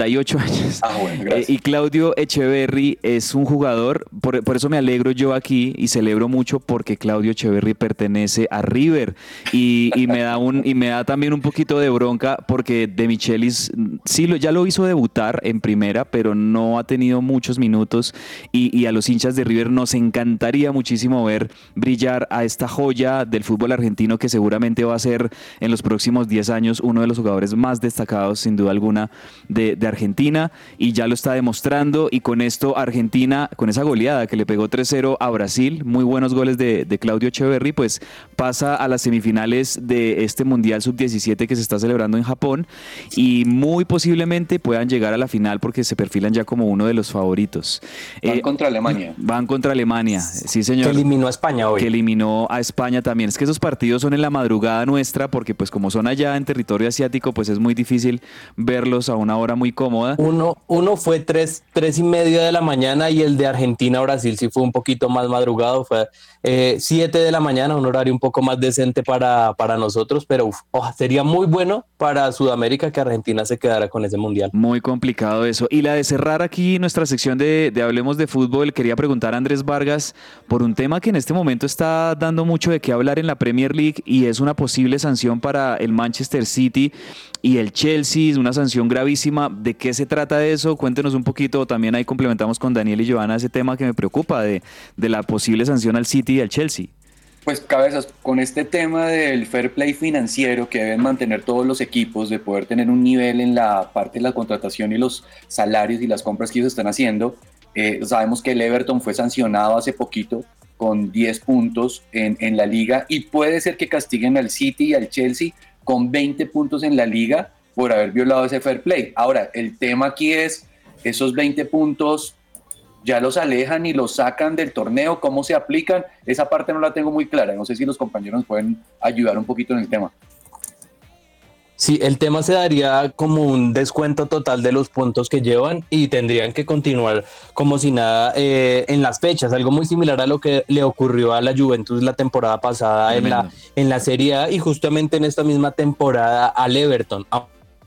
98 años. Ah, bueno. Eh, y Claudio Echeverry es un jugador, por, por eso me alegro yo aquí y celebro mucho porque Claudio Echeverry pertenece a River y, y me da un y me da también un poquito de bronca porque De Michelis mm, sí lo, ya lo hizo debutar en primera, pero no ha tenido muchos minutos y, y a los hinchas de River nos encantaría muchísimo ver brillar a esta joya del fútbol argentino que seguramente va a ser en los próximos 10 años uno de los jugadores más destacados sin duda alguna de, de Argentina y ya lo está demostrando y con esto Argentina, con esa goleada que le pegó 3-0 a Brasil, muy buenos goles de, de Claudio Echeverry, pues pasa a las semifinales de este Mundial Sub-17 que se está celebrando en Japón y muy posiblemente puedan llegar a la final porque se perfilan ya como uno de los favoritos. Van Eh, contra Alemania. Van contra Alemania, sí Que señor eliminó a España hoy. que eliminó a España también. Es que esos partidos son en la madrugada nuestra porque pues como son allá en territorio asiático pues es muy difícil verlos a una hora muy muy cómoda. Uno, uno fue tres, tres y media de la mañana y el de Argentina-Brasil sí fue un poquito más madrugado, fue eh, siete de la mañana, un horario un poco más decente para, para nosotros, pero uf, oh, sería muy bueno para Sudamérica que Argentina se quedara con ese mundial. Muy complicado eso. Y la de cerrar aquí nuestra sección de, de Hablemos de Fútbol, quería preguntar a Andrés Vargas por un tema que en este momento está dando mucho de qué hablar en la Premier League y es una posible sanción para el Manchester City y el Chelsea, una sanción gravísima. ¿De qué se trata eso? Cuéntenos un poquito. También ahí complementamos con Daniel y Joana ese tema que me preocupa de, de la posible sanción al City y al Chelsea. Pues cabezas, con este tema del fair play financiero que deben mantener todos los equipos, de poder tener un nivel en la parte de la contratación y los salarios y las compras que ellos están haciendo, eh, sabemos que el Everton fue sancionado hace poquito con 10 puntos en, en la liga y puede ser que castiguen al City y al Chelsea con 20 puntos en la liga por haber violado ese fair play. Ahora, el tema aquí es esos 20 puntos ya los alejan y los sacan del torneo, cómo se aplican, esa parte no la tengo muy clara, no sé si los compañeros pueden ayudar un poquito en el tema. Sí, el tema se daría como un descuento total de los puntos que llevan y tendrían que continuar como si nada eh, en las fechas, algo muy similar a lo que le ocurrió a la Juventus la temporada pasada en la, en la Serie A y justamente en esta misma temporada al Everton.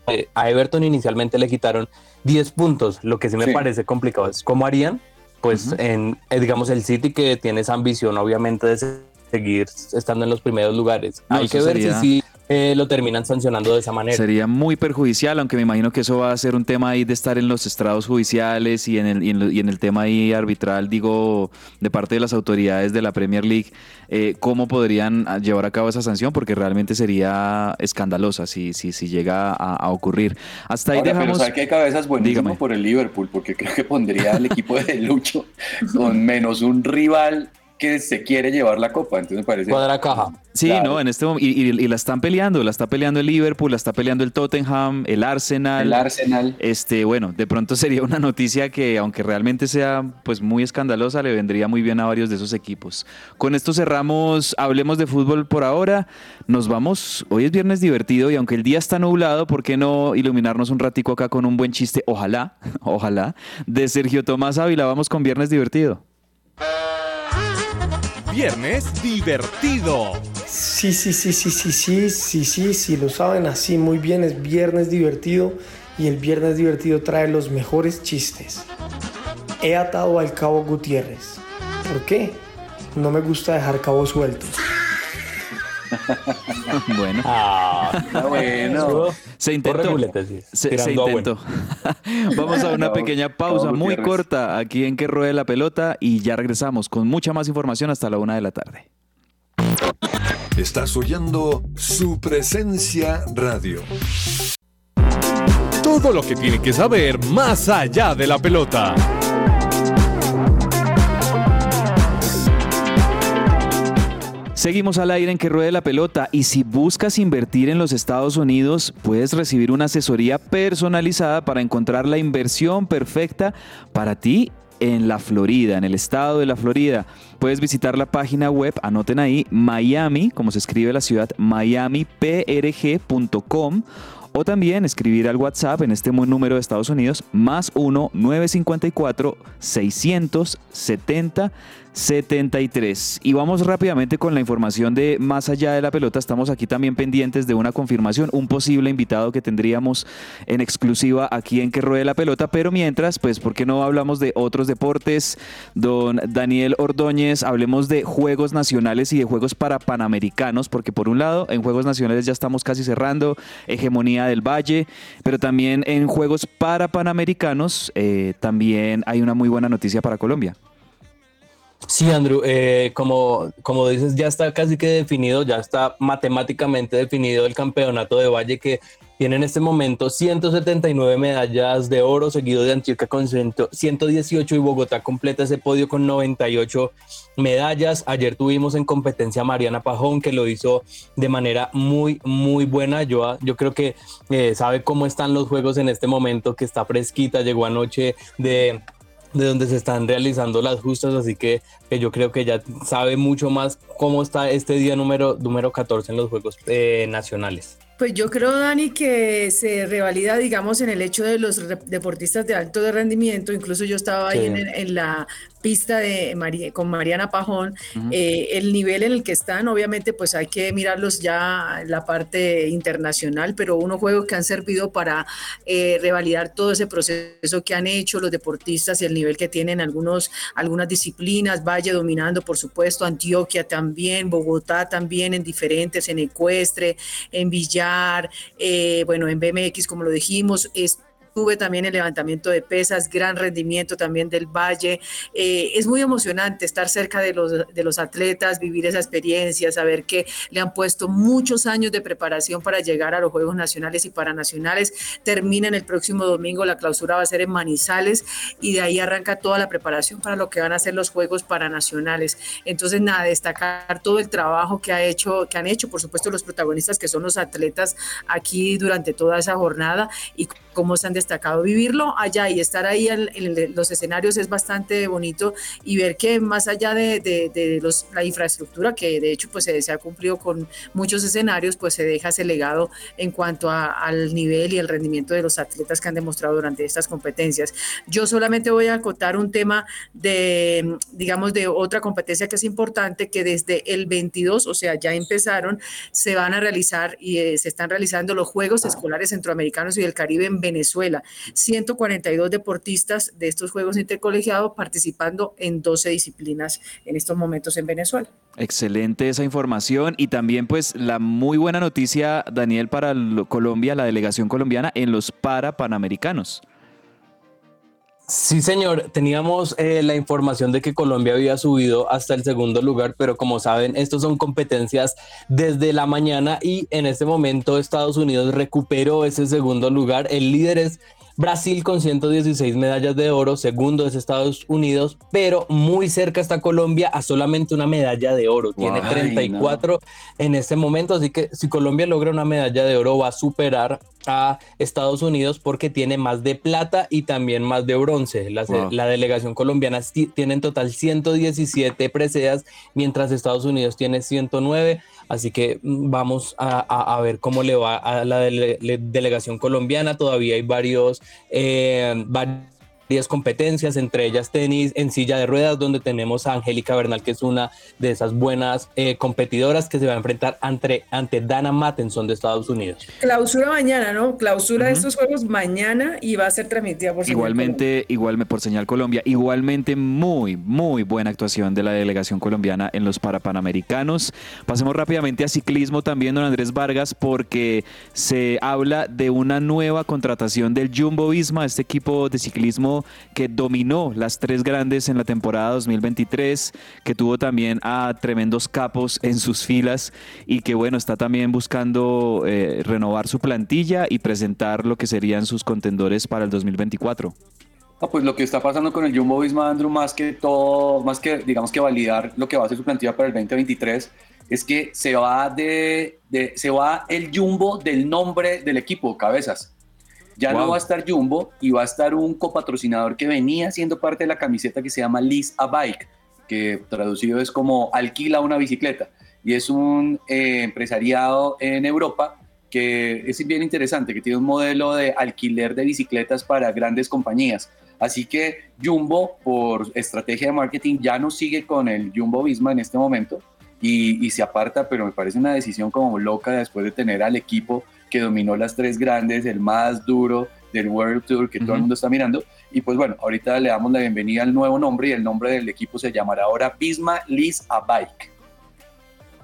A, a Everton inicialmente le quitaron 10 puntos, lo que sí me Sí. parece complicado es cómo harían, pues en, eh, digamos, el City que tiene esa ambición obviamente de se- seguir estando en los primeros lugares. No, Hay que ver sería- si sí eh, lo terminan sancionando de esa manera. Sería muy perjudicial, aunque me imagino que eso va a ser un tema ahí de estar en los estrados judiciales y en el, y en, lo- y en el tema ahí arbitral, digo, de parte de las autoridades de la Premier League, eh, cómo podrían llevar a cabo esa sanción, porque realmente sería escandalosa si, si, si llega a, a ocurrir. Hasta ahí Ahora, pero dejamos... sabe que hay cabezas buenísimo Dígame. por el Liverpool, porque creo que pondría al equipo de Lucho [laughs] con menos un rival que se quiere llevar la copa, entonces me parece... Cuadra caja. Sí, Claro. no, en este momento, y, y- y la están peleando, la está peleando el Liverpool, la está peleando el Tottenham, el Arsenal. El Arsenal. Este, bueno, de pronto [laughs] sería una noticia que, aunque realmente sea pues muy escandalosa, le vendría muy bien a varios de esos equipos. Con esto cerramos, hablemos de fútbol por ahora. Nos vamos, hoy es viernes divertido y aunque el día está nublado, ¿por qué no iluminarnos un ratico acá con un buen chiste? Ojalá, [laughs] ojalá, de Sergio Tomás Ávila. Vamos con viernes divertido. Viernes divertido. Sí, sí, sí, sí, sí, sí, sí, sí, sí, lo saben así muy bien, es viernes divertido y el viernes divertido trae los mejores chistes. He atado al cabo Gutiérrez. ¿Por qué? No me gusta dejar cabos sueltos. Bueno, Ah, Ah, bueno. se intentó. Se, se intentó. [laughs] Vamos a una pequeña pausa muy corta aquí en Que Ruede la Pelota y ya regresamos con mucha más información hasta la una de la tarde. Estás oyendo su presencia radio. Todo lo que tiene que saber más allá de la pelota. Seguimos al aire en que ruede la pelota y si buscas invertir en los Estados Unidos, puedes recibir una asesoría personalizada para encontrar la inversión perfecta para ti en la Florida, en el estado de la Florida. Puedes visitar la página web, anoten ahí, Miami, como se escribe la ciudad, miamiprg.com o también escribir al WhatsApp en este número de Estados Unidos, más 1-954-670. 73. Y vamos rápidamente con la información de Más allá de la pelota. Estamos aquí también pendientes de una confirmación, un posible invitado que tendríamos en exclusiva aquí en Que Ruede la Pelota. Pero mientras, pues, ¿por qué no hablamos de otros deportes? Don Daniel Ordóñez, hablemos de Juegos Nacionales y de Juegos para Panamericanos, porque por un lado, en Juegos Nacionales ya estamos casi cerrando, hegemonía del Valle, pero también en Juegos para Panamericanos eh, también hay una muy buena noticia para Colombia. Sí, Andrew, eh, como, como dices, ya está casi que definido, ya está matemáticamente definido el campeonato de Valle que tiene en este momento 179 medallas de oro, seguido de Antioquia con 100 118 y Bogotá completa ese podio con 98 medallas. Ayer tuvimos en competencia a Mariana Pajón que lo hizo de manera muy, muy buena. Yo, yo creo que eh, sabe cómo están los juegos en este momento, que está fresquita, llegó anoche de de donde se están realizando las justas, así que, que, yo creo que ya sabe mucho más cómo está este día número, número 14 en los Juegos eh, Nacionales. Pues yo creo, Dani, que se revalida, digamos, en el hecho de los deportistas de alto rendimiento. Incluso yo estaba ahí en, la pista de con Mariana Pajón, eh, el nivel en el que están, obviamente pues hay que mirarlos ya en la parte internacional, pero unos juegos que han servido para eh, revalidar todo ese proceso que han hecho los deportistas y el nivel que tienen algunos, algunas disciplinas, Valle dominando por supuesto, Antioquia también, Bogotá también en diferentes, en ecuestre, en billar, eh, bueno, en BMX como lo dijimos, es tuve también el levantamiento de pesas, gran rendimiento también del Valle. Eh, es muy emocionante estar cerca de los, de los atletas, vivir esa experiencia, saber que le han puesto muchos años de preparación para llegar a los Juegos Nacionales y Paranacionales. Terminan el próximo domingo, la clausura va a ser en Manizales y de ahí arranca toda la preparación para lo que van a ser los Juegos Paranacionales. Entonces, nada, destacar todo el trabajo que, ha hecho, que han hecho, por supuesto, los protagonistas que son los atletas aquí durante toda esa jornada y cómo se han destacado. Vivirlo allá y estar ahí en, los escenarios es bastante bonito y ver que más allá de, la infraestructura, que de hecho pues se, ha cumplido con muchos escenarios, pues se deja ese legado en cuanto al nivel y el rendimiento de los atletas que han demostrado durante estas competencias. Yo solamente voy a acotar un tema de, digamos, de otra competencia que es importante, que desde el 22, o sea, ya empezaron, se van a realizar y eh, se están realizando los Juegos Escolares Centroamericanos y del Caribe en Venezuela. 142 deportistas de estos Juegos Intercolegiados participando en 12 disciplinas en estos momentos en Venezuela. Excelente esa información y también pues la muy buena noticia, Daniel, para Colombia, la delegación colombiana en los para panamericanos. Sí, señor, teníamos eh, la información de que Colombia había subido hasta el segundo lugar, pero como saben, estos son competencias desde la mañana y en este momento Estados Unidos recuperó ese segundo lugar. El líder es Brasil con 116 medallas de oro, segundo es Estados Unidos, pero muy cerca está Colombia a solamente una medalla de oro. Tiene 34 en este momento, así que si Colombia logra una medalla de oro va a superar a Estados Unidos porque tiene más de plata y también más de bronce. La, la, delegación colombiana tiene en total 117 preseas, mientras Estados Unidos tiene 109. Así que mm, vamos a, ver cómo le va a la delegación colombiana. Todavía hay varios, eh, competencias, entre ellas tenis en silla de ruedas, donde tenemos a Angélica Bernal, que es una de esas buenas eh, competidoras que se va a enfrentar ante, ante Dana Mattenson de Estados Unidos. Clausura mañana, ¿no? Clausura de estos juegos mañana y va a ser transmitida por Igualmente, igualmente por Señal Colombia. Igualmente muy, muy buena actuación de la delegación colombiana en los Parapanamericanos. Pasemos rápidamente a ciclismo también, don Andrés Vargas, porque se habla de una nueva contratación del Jumbo Visma, este equipo de ciclismo que dominó las tres grandes en la temporada 2023, que tuvo también a tremendos capos en sus filas y que bueno, está también buscando eh, renovar su plantilla y presentar lo que serían sus contendores para el 2024. Ah, pues lo que está pasando con el Jumbo Visma, Andrew, más que todo, más que digamos que validar lo que va a ser su plantilla para el 2023, es que se va de, se va el Jumbo del nombre del equipo, Cabezas. Ya no va a estar Jumbo y va a estar un copatrocinador que venía siendo parte de la camiseta que se llama Lease a Bike, que traducido es como alquila una bicicleta. Y es un eh, empresariado en Europa que es bien interesante, que tiene un modelo de alquiler de bicicletas para grandes compañías. Así que Jumbo, por estrategia de marketing, ya no sigue con el Jumbo Visma en este momento y, y se aparta, pero me parece una decisión como loca después de tener al equipo que dominó las tres grandes, el más duro del World Tour que todo el mundo está mirando. Y pues bueno, ahorita le damos la bienvenida al nuevo nombre y el nombre del equipo se llamará ahora Pisma Liz a Bike.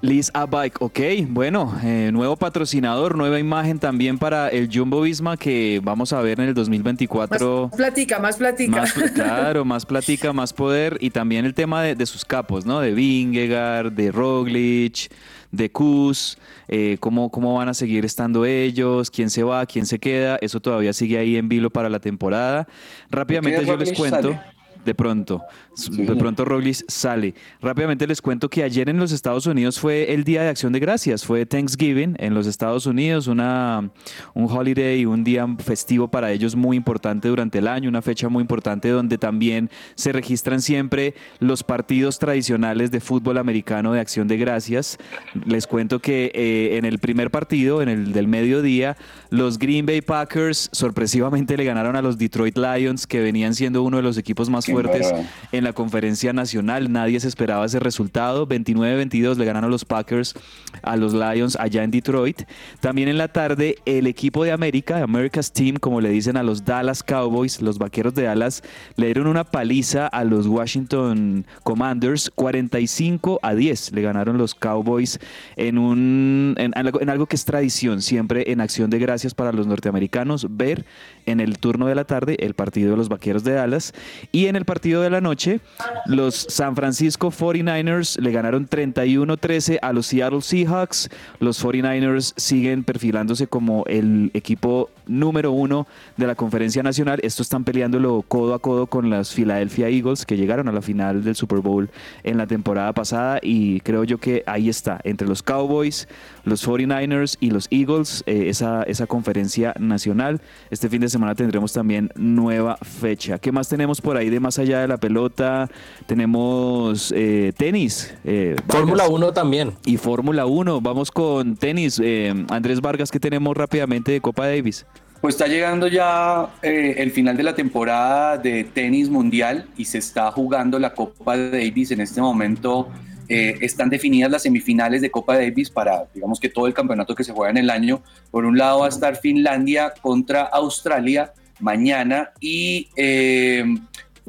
Liz a Bike, ok, bueno, eh, nuevo patrocinador, nueva imagen también para el Jumbo Visma que vamos a ver en el 2024. Más platica, más platica. [laughs] claro, más platica, más poder y también el tema de, sus capos, ¿no? De Vingegaard, de Roglic, de Kuz, eh, cómo, cómo van a seguir estando ellos, quién se va, quién se queda, eso todavía sigue ahí en vilo para la temporada. Rápidamente yo les cuento de pronto. De pronto Roglic sale. Rápidamente les cuento que ayer en los Estados Unidos fue el Día de Acción de Gracias, fue Thanksgiving en los Estados Unidos, una, un holiday, un día festivo para ellos muy importante durante el año, una fecha muy importante donde también se registran siempre los partidos tradicionales de fútbol americano de Acción de Gracias. Les cuento que eh, en el primer partido, en el del mediodía, los Green Bay Packers sorpresivamente le ganaron a los Detroit Lions, que venían siendo uno de los equipos más fuertes en la conferencia nacional. Nadie se esperaba ese resultado. 29-22 le ganaron los Packers a los Lions allá en Detroit. También en la tarde, el equipo de América, America's Team, como le dicen a los Dallas Cowboys, los vaqueros de Dallas, le dieron una paliza a los Washington Commanders, 45 a 10. Le ganaron los Cowboys en, un, en, en algo que es tradición, siempre en acción de gracias para los norteamericanos, ver en el turno de la tarde el partido de los vaqueros de Dallas. Y en el partido de la noche, los San Francisco 49ers le ganaron 31-13 a los Seattle Seahawks. Los 49ers siguen perfilándose como el equipo número uno de la conferencia nacional. Esto están peleándolo codo a codo con las Philadelphia Eagles que llegaron a la final del Super Bowl en la temporada pasada y creo yo que ahí está, entre los Cowboys, los 49ers y los Eagles, eh, esa, esa conferencia nacional. Este fin de semana tendremos también nueva fecha. ¿Qué más tenemos por ahí de más allá de la pelota? Tenemos eh, tenis. Eh, Fórmula 1 también. Y Fórmula 1. Vamos con tenis. Andrés Vargas, ¿qué tenemos rápidamente de Copa Davis? Pues está llegando ya el final de la temporada de tenis mundial y se está jugando la Copa Davis en este momento eh, están definidas las semifinales de Copa Davis para, digamos que todo el campeonato que se juega en el año. Por un lado va a estar Finlandia contra Australia mañana y eh,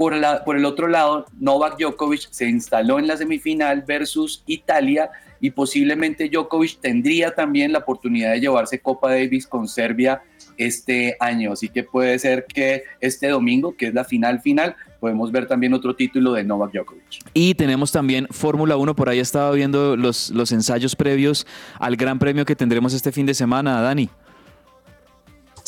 por, el otro lado Novak Djokovic se instaló en la semifinal versus Italia y posiblemente Djokovic tendría también la oportunidad de llevarse Copa Davis con Serbia este año. Así que puede ser que este domingo, que es la final final, podemos ver también otro título de Novak Djokovic. Y tenemos también Fórmula 1, por ahí estaba viendo los, los ensayos previos al Gran Premio que tendremos este fin de semana, Dani.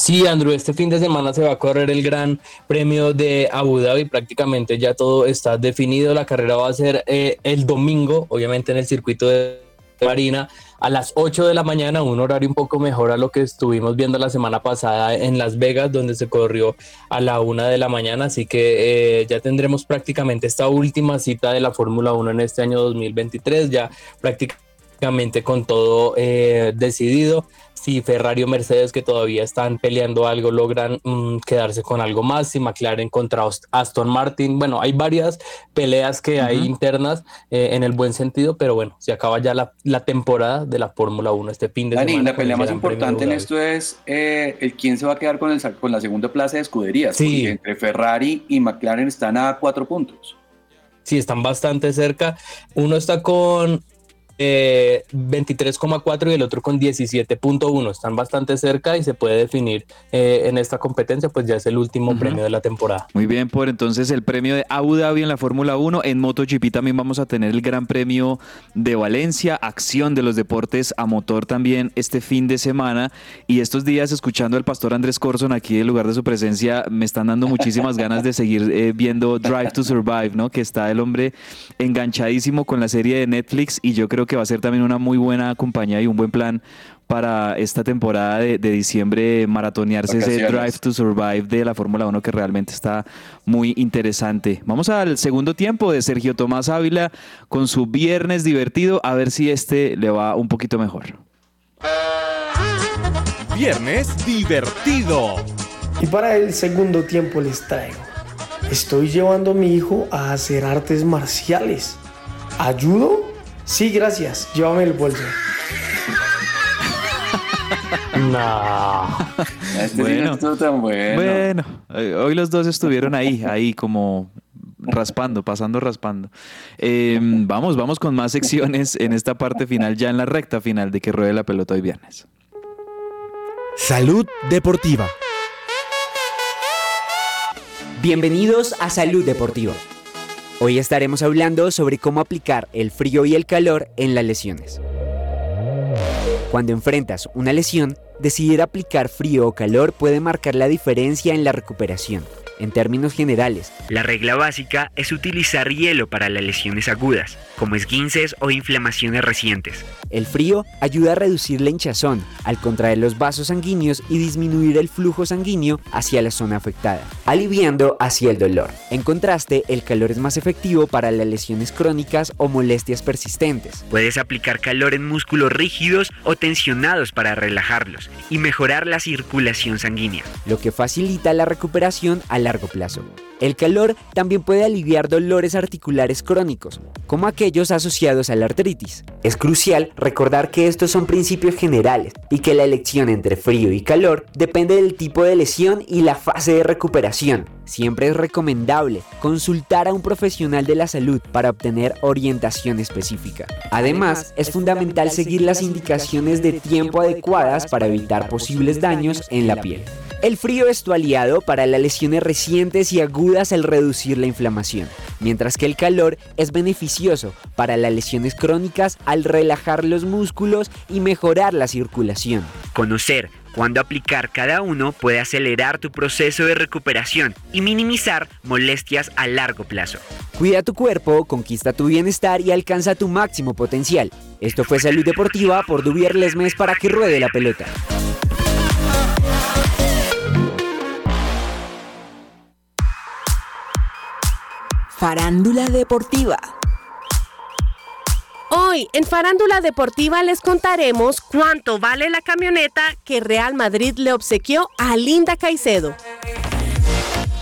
Sí, Andrew, este fin de semana se va a correr el Gran Premio de Abu Dhabi. Prácticamente ya todo está definido. La carrera va a ser eh, el domingo, obviamente en el circuito de Marina a las 8 de la mañana, un horario un poco mejor a lo que estuvimos viendo la semana pasada en Las Vegas, donde se corrió a la 1 de la mañana. Así que eh, ya tendremos prácticamente esta última cita de la Fórmula 1 en este año 2023, ya prácticamente con todo eh, decidido si Ferrari o Mercedes que todavía están peleando algo logran mm, quedarse con algo más, si McLaren contra Aston Martin, bueno, hay varias peleas que hay internas eh, en el buen sentido, pero bueno, se acaba ya la, temporada de la Fórmula 1 este fin de semana. la pelea más importante en esto es eh, el quién se va a quedar con, el, con la segunda plaza de escuderías, sí. entre Ferrari y McLaren están a cuatro puntos. Sí, están bastante cerca. Uno está con eh, 23,4 y el otro con 17,1. Están bastante cerca y se puede definir eh, en esta competencia, pues ya es el último premio de la temporada. Muy bien, por entonces el premio de Abu Dhabi en la Fórmula 1. En MotoGP también vamos a tener el Gran Premio de Valencia, acción de los deportes a motor también este fin de semana. Y estos días, escuchando al pastor Andrés Corson aquí en lugar de su presencia, me están dando muchísimas ganas de seguir eh, viendo Drive to Survive, ¿no? Que está el hombre enganchadísimo con la serie de Netflix y yo creo que va a ser también una muy buena compañía y un buen plan para esta temporada de, diciembre maratonearse ese Drive to Survive de la Fórmula 1 que realmente está muy interesante. Vamos al segundo tiempo de Sergio Tomás Ávila con su viernes divertido, a ver si este le va un poquito mejor. Viernes divertido. Y para el segundo tiempo les traigo. Estoy llevando a mi hijo a hacer artes marciales. ¿Ayudo? Sí, gracias. Llévame el bolso. no. Este bueno, no tan bueno. Bueno, eh, hoy los dos estuvieron ahí, ahí como raspando, pasando raspando. Em, vamos, vamos con más secciones en esta parte final, ya en la recta final de que ruede la pelota hoy viernes. Salud Deportiva. Bienvenidos a Salud Deportiva Hoy estaremos hablando sobre cómo aplicar el frío y el calor en las lesiones. Cuando enfrentas una lesión, decidir aplicar frío o calor puede marcar la diferencia en la recuperación. En términos generales, la regla básica es utilizar hielo para las lesiones agudas, como esguinces o inflamaciones recientes. El frío ayuda a reducir la hinchazón al contraer los vasos sanguíneos y disminuir el flujo sanguíneo hacia la zona afectada, aliviando así el dolor. En contraste, el calor es más efectivo para las lesiones crónicas o molestias persistentes. Puedes aplicar calor en músculos rígidos o tensionados para relajarlos y mejorar la circulación sanguínea, lo que facilita la recuperación a largo plazo. El calor también puede aliviar dolores articulares crónicos, como aquellos asociados a la artritis. Es crucial recordar que estos son principios generales y que la elección entre frío y calor depende del tipo de lesión y la fase de recuperación. Siempre es recomendable consultar a un profesional de la salud para obtener orientación específica. Además, es fundamental seguir las indicaciones de tiempo adecuadas para evitar posibles daños en la piel. El frío es tu aliado para las lesiones recientes y agudas al reducir la inflamación, mientras que el calor es beneficioso para las lesiones crónicas al relajar los músculos y mejorar la circulación. Conocer cuándo aplicar cada uno puede acelerar tu proceso de recuperación y minimizar molestias a largo plazo. Cuida tu cuerpo, conquista tu bienestar y alcanza tu máximo potencial. Esto fue Salud Deportiva por Dubier Lesmes para que ruede la pelota. Farándula Deportiva. Hoy en Farándula Deportiva les contaremos cuánto vale la camioneta que Real Madrid le obsequió a Linda Caicedo.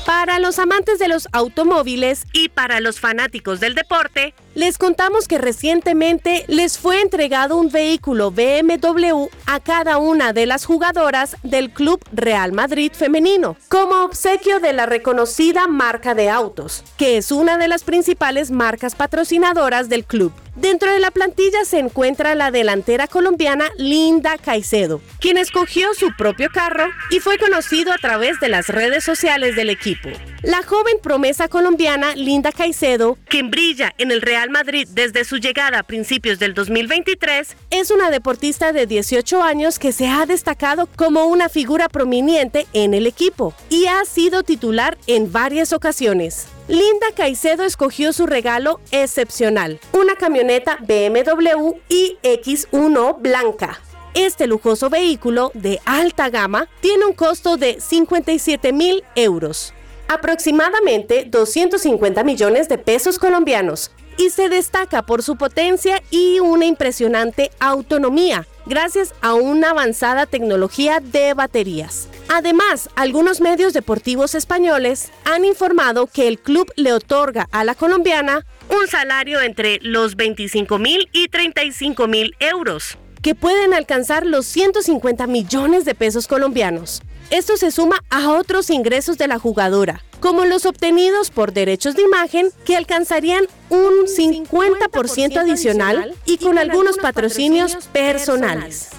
Para los amantes de los automóviles y para los fanáticos del deporte, les contamos que recientemente les fue entregado un vehículo BMW a cada una de las jugadoras del Club Real Madrid femenino, como obsequio de la reconocida marca de autos, que es una de las principales marcas patrocinadoras del club. Dentro de la plantilla se encuentra la delantera colombiana Linda Caicedo, quien escogió su propio carro y fue conocido a través de las redes sociales del equipo. La joven promesa colombiana Linda Caicedo, quien brilla en el Real Madrid desde su llegada a principios del 2023, es una deportista de 18 años que se ha destacado como una figura prominente en el equipo y ha sido titular en varias ocasiones. Linda Caicedo escogió su regalo excepcional, una camioneta BMW iX1 blanca. Este lujoso vehículo de alta gama tiene un costo de 57 mil euros aproximadamente 250 millones de pesos colombianos y se destaca por su potencia y una impresionante autonomía gracias a una avanzada tecnología de baterías. Además, algunos medios deportivos españoles han informado que el club le otorga a la colombiana un salario entre los 25 mil y 35 mil euros, que pueden alcanzar los 150 millones de pesos colombianos. Esto se suma a otros ingresos de la jugadora, como los obtenidos por derechos de imagen que alcanzarían un 50% adicional y con algunos patrocinios personales.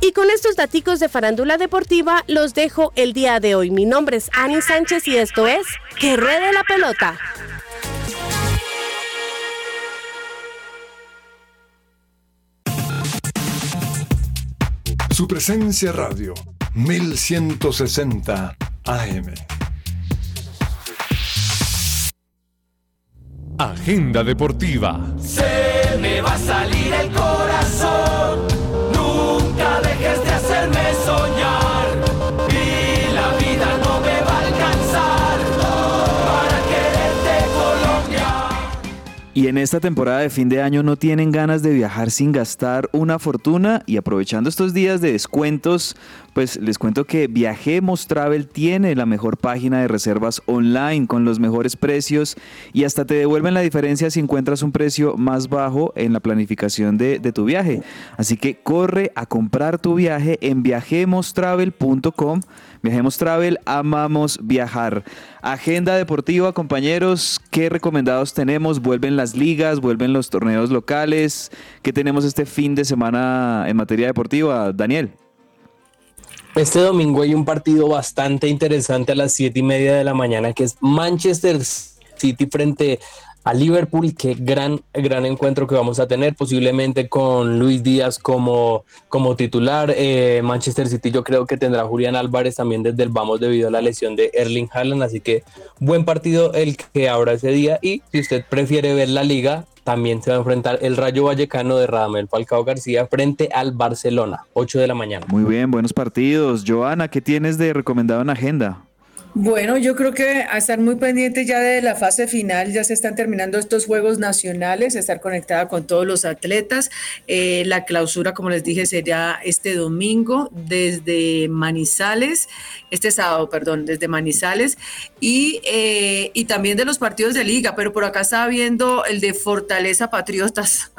Y con estos daticos de farándula deportiva los dejo el día de hoy. Mi nombre es Ani Sánchez y esto es Que Ruede la Pelota. Su presencia radio 1160 AM. Agenda deportiva. Se me va a salir el corazón. Nunca dejes de hacerme soñar. Y la vida no me va a alcanzar para quererte Colombia. Y en esta temporada de fin de año no tienen ganas de viajar sin gastar una fortuna y aprovechando estos días de descuentos, pues les cuento que Viajemos Travel tiene la mejor página de reservas online con los mejores precios y hasta te devuelven la diferencia si encuentras un precio más bajo en la planificación de, tu viaje. Así que corre a comprar tu viaje en viajemostravel.com. Viajemos Travel, amamos viajar. Agenda deportiva, compañeros, ¿qué recomendados tenemos? Vuelven las ligas, vuelven los torneos locales. ¿Qué tenemos este fin de semana en materia deportiva, Daniel? Este domingo hay un partido bastante interesante a las siete y media de la mañana que es Manchester City frente a Liverpool. Qué gran, gran encuentro que vamos a tener, posiblemente con Luis Díaz como, como titular. Eh, Manchester City yo creo que tendrá Julián Álvarez también desde el vamos debido a la lesión de Erling Haaland, así que buen partido el que habrá ese día y si usted prefiere ver la liga, también se va a enfrentar el Rayo Vallecano de Radamel Falcao García frente al Barcelona, 8 de la mañana. Muy bien, buenos partidos. Joana, ¿qué tienes de recomendado en agenda? Bueno, yo creo que a estar muy pendiente ya de la fase final, ya se están terminando estos Juegos Nacionales, estar conectada con todos los atletas. Eh, la clausura, como les dije, será este domingo desde Manizales, este sábado, perdón, desde Manizales, y, eh, y también de los partidos de liga, pero por acá estaba viendo el de Fortaleza Patriotas.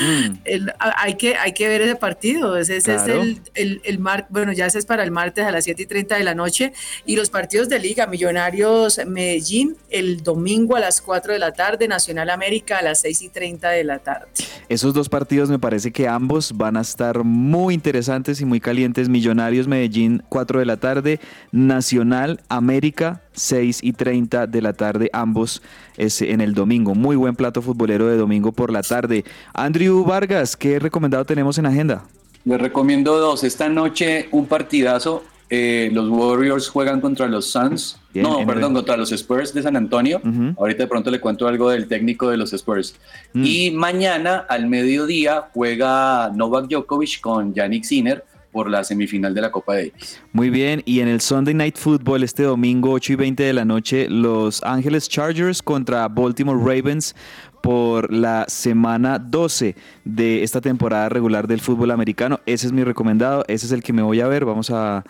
Mm. [laughs] hay, que, hay que ver ese partido, ese, es el, el, el mar, bueno, ya ese es para el martes a las 7 y 30 de la noche, y los partidos de Liga, Millonarios Medellín el domingo a las 4 de la tarde, Nacional América a las 6 y 30 de la tarde. Esos dos partidos me parece que ambos van a estar muy interesantes y muy calientes. Millonarios Medellín 4 de la tarde, Nacional América 6 y 30 de la tarde, ambos es en el domingo. Muy buen plato futbolero de domingo por la tarde. Andrew Vargas, ¿qué recomendado tenemos en agenda? Les recomiendo dos. Esta noche un partidazo eh, los Warriors juegan contra los Suns. no, perdón, contra los Spurs de San Antonio. Ahorita de pronto le cuento algo del técnico de los Spurs. Mm. Y mañana al mediodía juega Novak Djokovic con Yannick Sinner por la semifinal de la Copa Davis. Muy bien, y en el Sunday Night Football este domingo 8 y 20 de la noche, Los Ángeles Chargers contra Baltimore Ravens por la semana 12 de esta temporada regular del fútbol americano. Ese es mi recomendado, ese es el que me voy a ver. Vamos a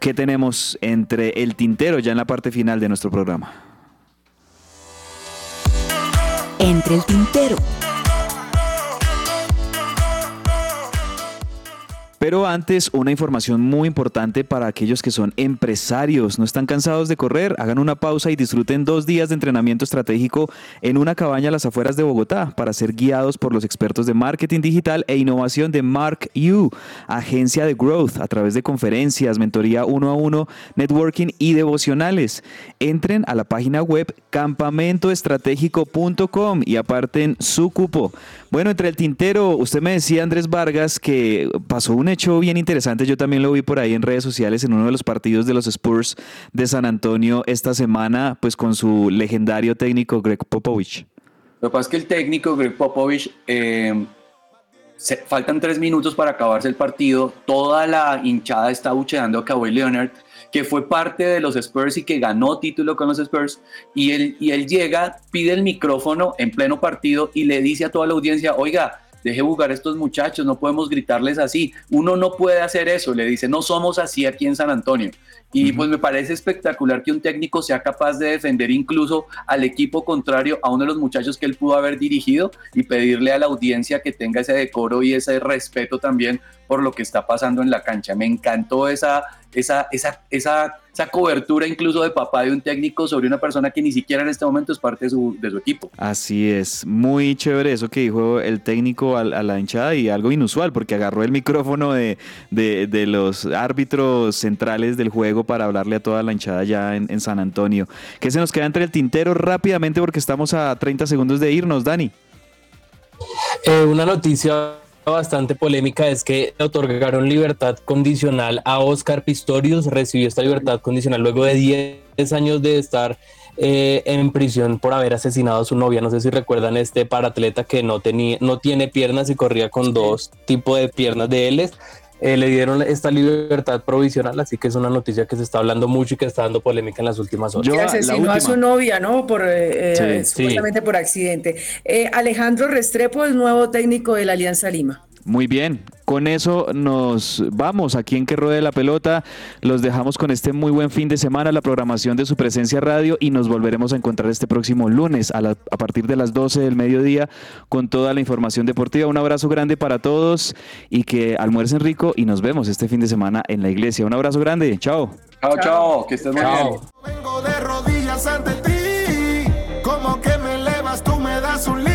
qué tenemos entre el tintero ya en la parte final de nuestro programa. Entre el tintero. Pero antes, una información muy importante para aquellos que son empresarios. No están cansados de correr, hagan una pausa y disfruten dos días de entrenamiento estratégico en una cabaña a las afueras de Bogotá para ser guiados por los expertos de marketing digital e innovación de Mark U, agencia de growth, a través de conferencias, mentoría uno a uno, networking y devocionales. Entren a la página web campamentoestratégico.com y aparten su cupo. Bueno, entre el tintero, usted me decía, Andrés Vargas, que pasó un hecho bien interesante. Yo también lo vi por ahí en redes sociales en uno de los partidos de los Spurs de San Antonio esta semana, pues con su legendario técnico Greg Popovich. Lo que pasa es que el técnico Greg Popovich, eh, faltan tres minutos para acabarse el partido, toda la hinchada está bucheando a Kawhi Leonard que fue parte de los Spurs y que ganó título con los Spurs, y él, y él llega, pide el micrófono en pleno partido y le dice a toda la audiencia, oiga, deje jugar a estos muchachos, no podemos gritarles así, uno no puede hacer eso, le dice, no somos así aquí en San Antonio. Y pues me parece espectacular que un técnico sea capaz de defender incluso al equipo contrario, a uno de los muchachos que él pudo haber dirigido y pedirle a la audiencia que tenga ese decoro y ese respeto también por lo que está pasando en la cancha. Me encantó esa, esa, esa, esa, esa cobertura incluso de papá de un técnico sobre una persona que ni siquiera en este momento es parte de su, de su equipo. Así es, muy chévere eso que dijo el técnico a, la hinchada y algo inusual porque agarró el micrófono de, de, los árbitros centrales del juego para hablarle a toda la hinchada ya en, en San Antonio. ¿Qué se nos queda entre el tintero rápidamente porque estamos a 30 segundos de irnos, Dani? Eh, una noticia bastante polémica es que le otorgaron libertad condicional a Oscar Pistorius. Recibió esta libertad condicional luego de 10 años de estar eh, en prisión por haber asesinado a su novia. No sé si recuerdan este paratleta que no, tenía, no tiene piernas y corría con dos tipos de piernas de él. Eh, le dieron esta libertad provisional, así que es una noticia que se está hablando mucho y que está dando polémica en las últimas horas. Que asesinó a su novia, ¿no? Por, eh, supuestamente por accidente. Alejandro Restrepo es nuevo técnico de la Alianza Lima. Muy bien, con eso nos vamos aquí en Que Ruede la Pelota. Los dejamos con este muy buen fin de semana, la programación de su presencia radio y nos volveremos a encontrar este próximo lunes a, a partir de las 12 del mediodía con toda la información deportiva. Un abrazo grande para todos y que almuercen rico y nos vemos este fin de semana en la iglesia. Un abrazo grande, chao. Chao, chao, que estés muy bien. Vengo de rodillas ante ti, como que me elevas, tú me das un